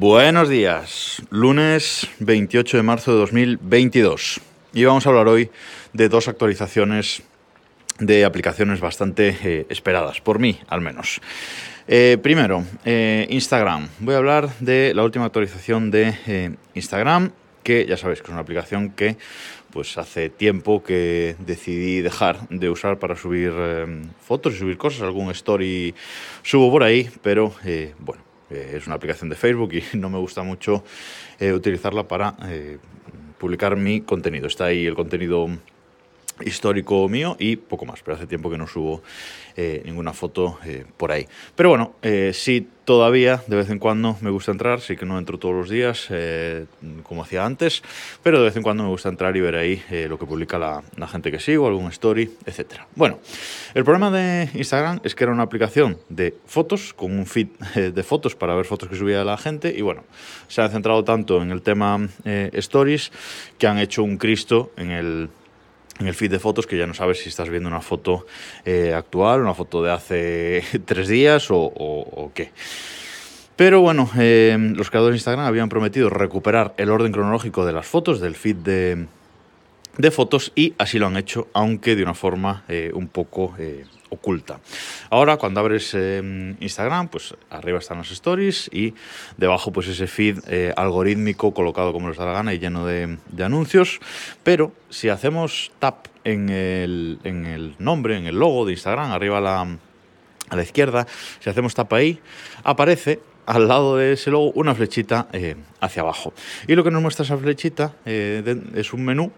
Buenos días, lunes 28 de marzo de 2022. Y vamos a hablar hoy de dos actualizaciones de aplicaciones bastante eh, esperadas, por mí al menos. Eh, primero, eh, Instagram. Voy a hablar de la última actualización de Instagram, que ya sabéis que es una aplicación que pues hace tiempo que decidí dejar de usar para subir fotos y subir cosas, algún story subo por ahí, pero bueno, eh, es una aplicación de Facebook y no me gusta mucho eh, utilizarla para eh, publicar mi contenido. Está ahí el contenido histórico mío y poco más, pero hace tiempo que no subo eh, ninguna foto eh, por ahí. Pero bueno, eh, sí todavía de vez en cuando me gusta entrar, sí que no entro todos los días como hacía antes, pero de vez en cuando me gusta entrar y ver ahí lo que publica la, la, gente que sigo, algún story, etc. Bueno, el problema de Instagram es que era una aplicación de fotos, con un feed de fotos para ver fotos que subía la gente y bueno, se han centrado tanto en el tema stories que han hecho un Cristo en el en el feed de fotos que ya no sabes si estás viendo una foto eh, actual, una foto de hace tres días o, qué. Pero bueno, eh, los creadores de Instagram habían prometido recuperar el orden cronológico de las fotos del feed de, fotos y así lo han hecho, aunque de una forma eh, un poco oculta. Ahora, cuando abres eh, Instagram, pues arriba están las stories y debajo pues ese feed eh, algorítmico colocado como les da la gana y lleno de, anuncios. Pero si hacemos tap en el, nombre, en el logo de Instagram, arriba a la, izquierda, si hacemos tap ahí, aparece al lado de ese logo una flechita eh, hacia abajo. Y lo que nos muestra esa flechita eh, es un menú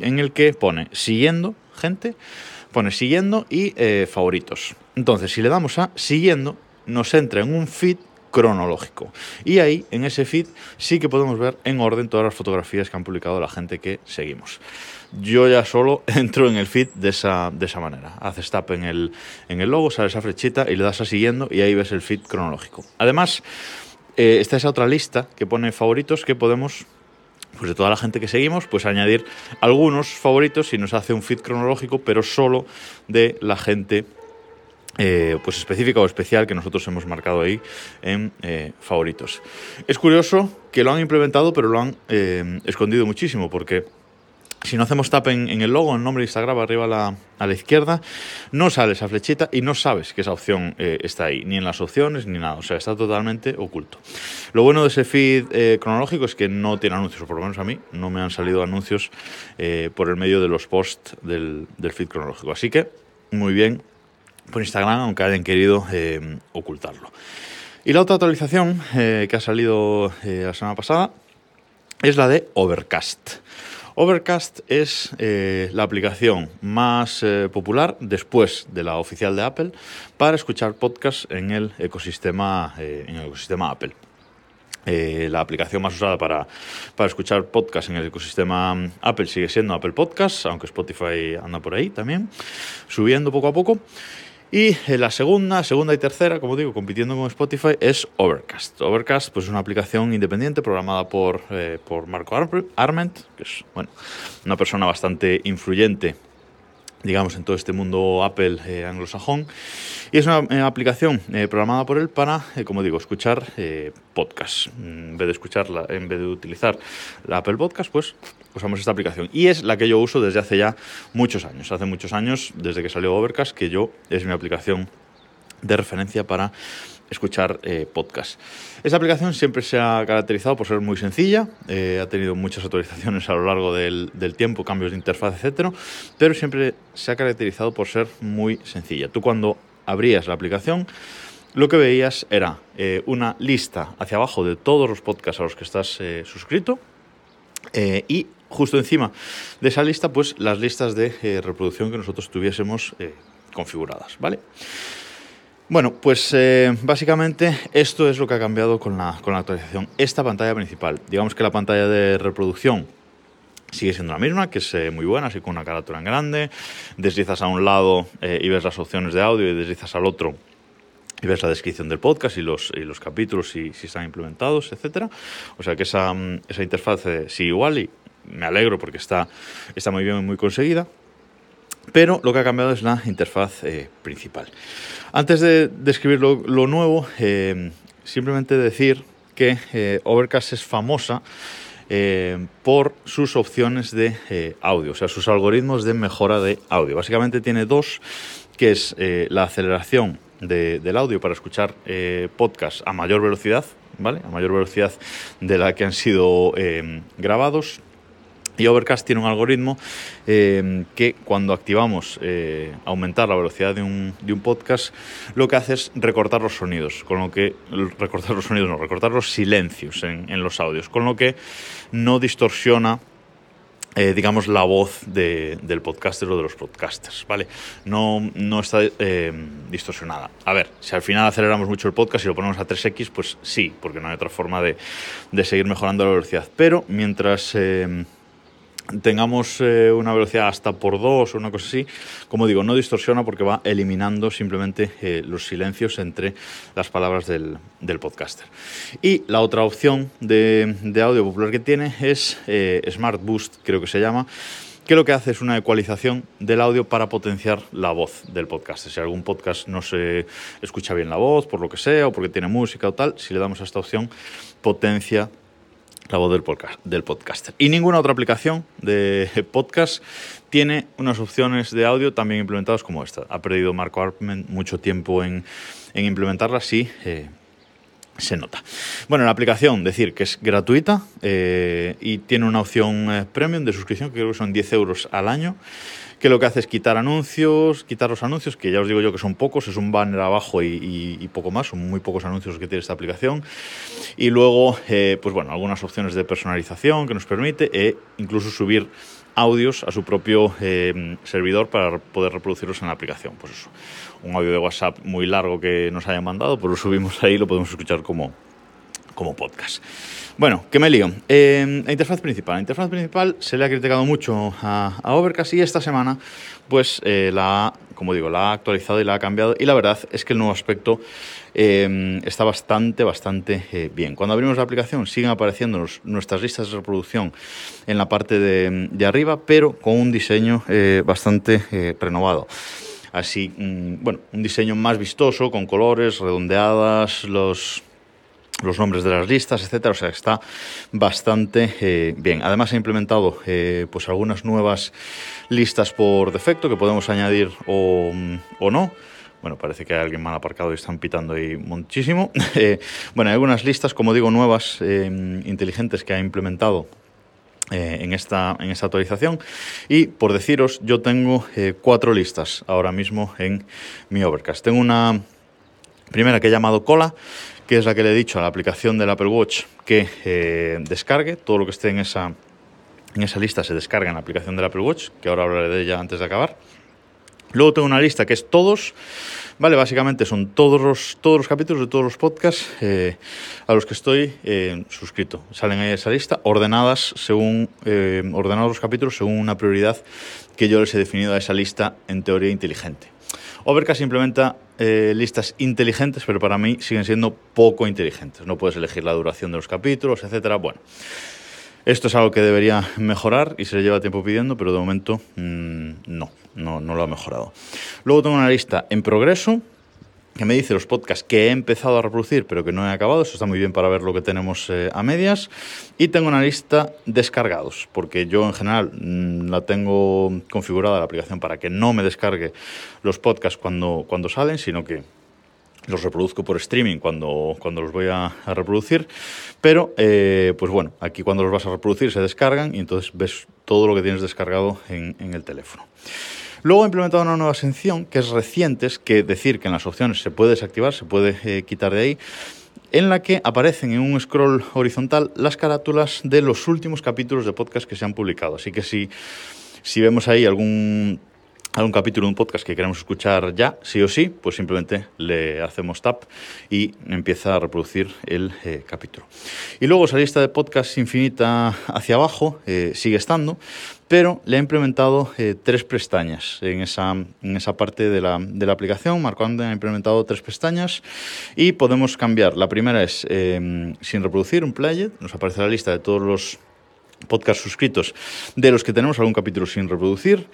en el que pone siguiendo gente, pone siguiendo y eh, favoritos. Entonces, si le damos a siguiendo, nos entra en un feed cronológico. Y ahí, en ese feed, sí que podemos ver en orden todas las fotografías que han publicado la gente que seguimos. Yo ya solo entro en el feed de esa, de esa manera. Haces tap en el, en el logo, sale esa flechita y le das a siguiendo y ahí ves el feed cronológico. Además, eh, está esa otra lista que pone favoritos que podemos pues de toda la gente que seguimos, pues añadir algunos favoritos y nos hace un feed cronológico, pero solo de la gente eh, pues específica o especial que nosotros hemos marcado ahí en eh, favoritos. Es curioso que lo han implementado, pero lo han eh, escondido muchísimo, porque si no hacemos tap en, el logo, en el nombre de Instagram, arriba a la, izquierda, no sale esa flechita y no sabes que esa opción eh, está ahí, ni en las opciones ni nada. O sea, está totalmente oculto. Lo bueno de ese feed eh, cronológico es que no tiene anuncios, o por lo menos a mí no me han salido anuncios eh, por el medio de los posts del, del, feed cronológico. Así que, muy bien por Instagram, aunque hayan querido ocultarlo. Y la otra actualización que ha salido la semana pasada es la de Overcast. Overcast es eh, la aplicación más eh, popular después de la oficial de Apple para escuchar podcasts en el ecosistema, eh, en el ecosistema Apple. La aplicación más usada para, para escuchar podcasts en el ecosistema Apple sigue siendo Apple Podcasts, aunque Spotify anda por ahí también, subiendo poco a poco. Y la segunda, segunda y tercera, como digo, compitiendo con Spotify, es Overcast. Overcast pues, es una aplicación independiente programada por, eh, por Marco Arment, que es bueno, una persona bastante influyente digamos, en todo este mundo Apple eh, anglosajón. Y es una eh, aplicación eh, programada por él para, eh, como digo, escuchar eh, podcasts. En vez de escucharla, en vez de utilizar la Apple Podcast, pues usamos esta aplicación. Y es la que yo uso desde hace ya muchos años. Hace muchos años, desde que salió Overcast, que yo es mi aplicación de referencia para escuchar eh, podcast. Esta aplicación siempre se ha caracterizado por ser muy sencilla, eh, ha tenido muchas actualizaciones a lo largo del, tiempo, cambios de interfaz, etcétera, pero siempre se ha caracterizado por ser muy sencilla. Tú cuando abrías la aplicación, lo que veías era eh, una lista hacia abajo de todos los podcasts a los que estás eh, suscrito y justo encima de esa lista, pues las listas de eh, reproducción que nosotros tuviésemos eh, configuradas, ¿vale? Bueno, pues eh, básicamente esto es lo que ha cambiado con la, con la actualización. Esta pantalla principal, digamos que la pantalla de reproducción sigue siendo la misma, que es muy buena, así con una carátula en grande. Deslizas a un lado y ves las opciones de audio y deslizas al otro y ves la descripción del podcast y los, y los capítulos si, si están implementados, etcétera. O sea que esa, esa interfaz sigue igual y me alegro porque está, está muy bien muy conseguida. Pero lo que ha cambiado es la interfaz eh, principal. Antes de describir lo, nuevo, eh, simplemente decir que Overcast es famosa por sus opciones de audio, o sea, sus algoritmos de mejora de audio. Básicamente tiene dos, que es la aceleración del audio para escuchar podcasts a mayor velocidad, ¿vale? A mayor velocidad de la que han sido eh, grabados. Y Overcast tiene un algoritmo eh, que cuando activamos eh, aumentar la velocidad de un, podcast, lo que hace es recortar los sonidos, con lo que recortar los sonidos, no, recortar los silencios en, los audios, con lo que no distorsiona eh, digamos, la voz del podcaster o de los podcasters, ¿vale? No, no está distorsionada. A ver, si al final aceleramos mucho el podcast y lo ponemos a 3x, pues sí, porque no hay otra forma de, de seguir mejorando la velocidad. Pero mientras... tengamos eh, una velocidad hasta por dos o una cosa así, como digo, no distorsiona porque va eliminando simplemente eh, los silencios entre las palabras del, del podcaster. Y la otra opción de, de, audio popular que tiene es eh, Smart Boost, creo que se llama, que lo que hace es una ecualización del audio para potenciar la voz del podcaster. Si algún podcast no se escucha bien la voz, por lo que sea, o porque tiene música o tal, si le damos a esta opción, potencia la voz del, podcast, del podcaster. Y ninguna otra aplicación de podcast tiene unas opciones de audio también implementadas como esta. Ha perdido Marco Arment mucho tiempo en, en implementarlas, sí. Eh, se nota. Bueno, la aplicación, decir que es gratuita eh, y tiene una opción eh, premium de suscripción que creo que son 10 euros al año que lo que hace es quitar anuncios, quitar los anuncios, que ya os digo yo que son pocos, es un banner abajo y, poco más, son muy pocos anuncios que tiene esta aplicación. Y luego, eh, pues bueno, algunas opciones de personalización que nos permite e incluso subir audios a su propio eh, servidor para poder reproducirlos en la aplicación. Pues eso, un audio de WhatsApp muy largo que nos hayan mandado, pues lo subimos ahí y lo podemos escuchar como, como podcast. Bueno, ¿qué me lío. Eh, la interfaz principal. La interfaz principal se le ha criticado mucho a, Overcast y esta semana, pues eh, la ha, como digo, la ha actualizado y la ha cambiado. Y la verdad es que el nuevo aspecto eh, está bastante, bastante bien. Cuando abrimos la aplicación siguen apareciendo nuestras listas de reproducción en la parte de, arriba, pero con un diseño bastante renovado así, mm, bueno, un diseño más vistoso, con colores, redondeadas, los, los nombres de las listas, etcétera. O sea, está bastante eh, bien. Además, ha implementado eh, pues algunas nuevas listas por defecto que podemos añadir o, o, no. Bueno, parece que hay alguien mal aparcado y están pitando ahí muchísimo. Eh, bueno, hay algunas listas, como digo, nuevas, inteligentes que ha implementado en, esta, en esta actualización. Y por deciros, yo tengo cuatro listas ahora mismo en mi Overcast. Tengo una primera que he llamado Cola, que es la que le he dicho a la aplicación del Apple Watch que eh, descargue. Todo lo que esté en esa, en esa lista se descarga en la aplicación del Apple Watch, que ahora hablaré de ella antes de acabar. Luego tengo una lista que es todos, ¿vale? Básicamente son todos los, todos los capítulos de todos los podcasts eh, a los que estoy eh, suscrito. Salen ahí esa lista, ordenadas según, ordenados los capítulos según una prioridad que yo les he definido a esa lista en teoría inteligente. Overcast implementa eh, listas inteligentes, pero para mí siguen siendo poco inteligentes. No puedes elegir la duración de los capítulos, etcétera. Bueno, esto es algo que debería mejorar y se le lleva tiempo pidiendo, pero de momento mm, no, no, no lo ha mejorado. Luego tengo una lista en progreso que me dice los podcasts que he empezado a reproducir pero que no he acabado. Eso está muy bien para ver lo que tenemos eh, a medias. Y tengo una lista descargados, porque yo en general mm, la tengo configurada la aplicación para que no me descargue los podcasts cuando, cuando salen, sino que los reproduzco por streaming cuando, cuando los voy a, reproducir. Pero, eh, pues bueno, aquí cuando los vas a reproducir se descargan y entonces ves todo lo que tienes descargado en, en el teléfono. Luego he implementado una nueva sección que es recientes, que decir que en las opciones se puede desactivar, se puede eh, quitar de ahí, en la que aparecen en un scroll horizontal las carátulas de los últimos capítulos de podcast que se han publicado. Así que si, si vemos ahí algún algún capítulo de un podcast que queremos escuchar ya, sí o sí, pues simplemente le hacemos tap y empieza a reproducir el eh, capítulo. Y luego esa lista de podcast infinita hacia abajo eh, sigue estando, pero le he implementado eh, tres pestañas en esa, en esa parte de la, de la aplicación. Marco ha implementado tres pestañas y podemos cambiar. La primera es sin reproducir un player, nos aparece la lista de todos los podcasts suscritos de los que tenemos algún capítulo sin reproducir.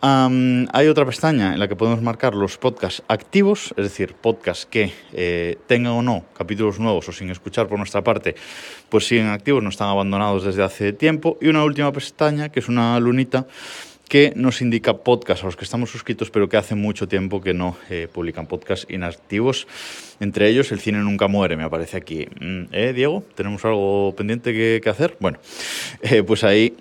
Hay otra pestaña en la que podemos marcar los podcasts activos, es decir, podcasts que eh, tengan o no capítulos nuevos o sin escuchar por nuestra parte, pues siguen activos, no están abandonados desde hace tiempo. Y una última pestaña, que es una lunita, que nos indica podcasts a los que estamos suscritos, pero que hace mucho tiempo que no eh, publican podcasts inactivos. Entre ellos, El cine nunca muere, me aparece aquí. Mm, ¿Eh, Diego? ¿Tenemos algo pendiente que, hacer? Bueno, pues ahí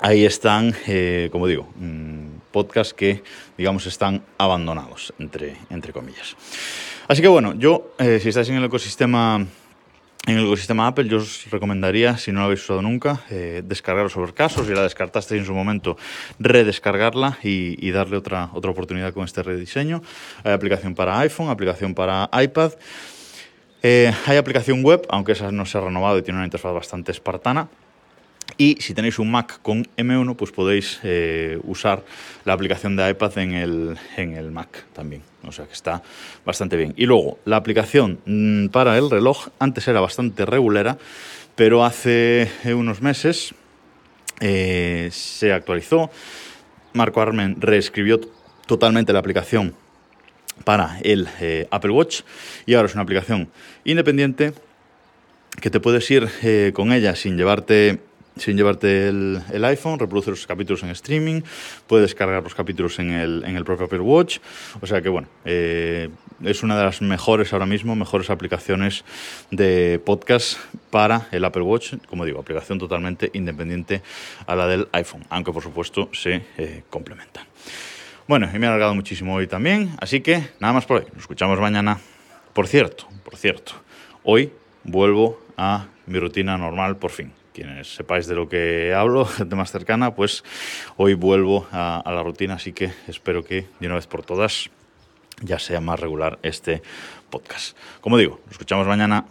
ahí están, eh, como digo, mm, podcasts que, digamos, están abandonados, entre, entre comillas. Así que bueno, yo, eh, si estáis en el ecosistema en el ecosistema Apple yo os recomendaría, si no lo habéis usado nunca, eh, descargaros sobre casos, si la descartasteis en su momento, redescargarla y, darle otra, otra oportunidad con este rediseño. Hay aplicación para iPhone, aplicación para iPad. hay aplicación web, aunque esa no se ha renovado y tiene una interfaz bastante espartana. Y si tenéis un Mac con M1, pues podéis eh, usar la aplicación de iPad en el, en el Mac también. O sea que está bastante bien. Y luego, la aplicación mm, para el reloj antes era bastante regulera, pero hace unos meses eh, se actualizó. Marco Armen reescribió totalmente la aplicación para el eh, Apple Watch y ahora es una aplicación independiente que te puedes ir con ella sin llevarte sin llevarte el, iPhone, reproduce los capítulos en streaming, puedes descargar los capítulos en el, en el propio Apple Watch. O sea que bueno, eh, es una de las mejores ahora mismo, mejores aplicaciones de podcast para el Apple Watch. Como digo, aplicación totalmente independiente a la del iPhone, aunque por supuesto se eh, complementan. Bueno, y me he alargado muchísimo hoy también, así que nada más por hoy. Nos escuchamos mañana. Por cierto, por cierto, hoy vuelvo a mi rutina normal por fin quienes sepáis de lo que hablo, gente más cercana, pues hoy vuelvo a, la rutina, así que espero que de una vez por todas ya sea más regular este podcast. Como digo, nos escuchamos mañana.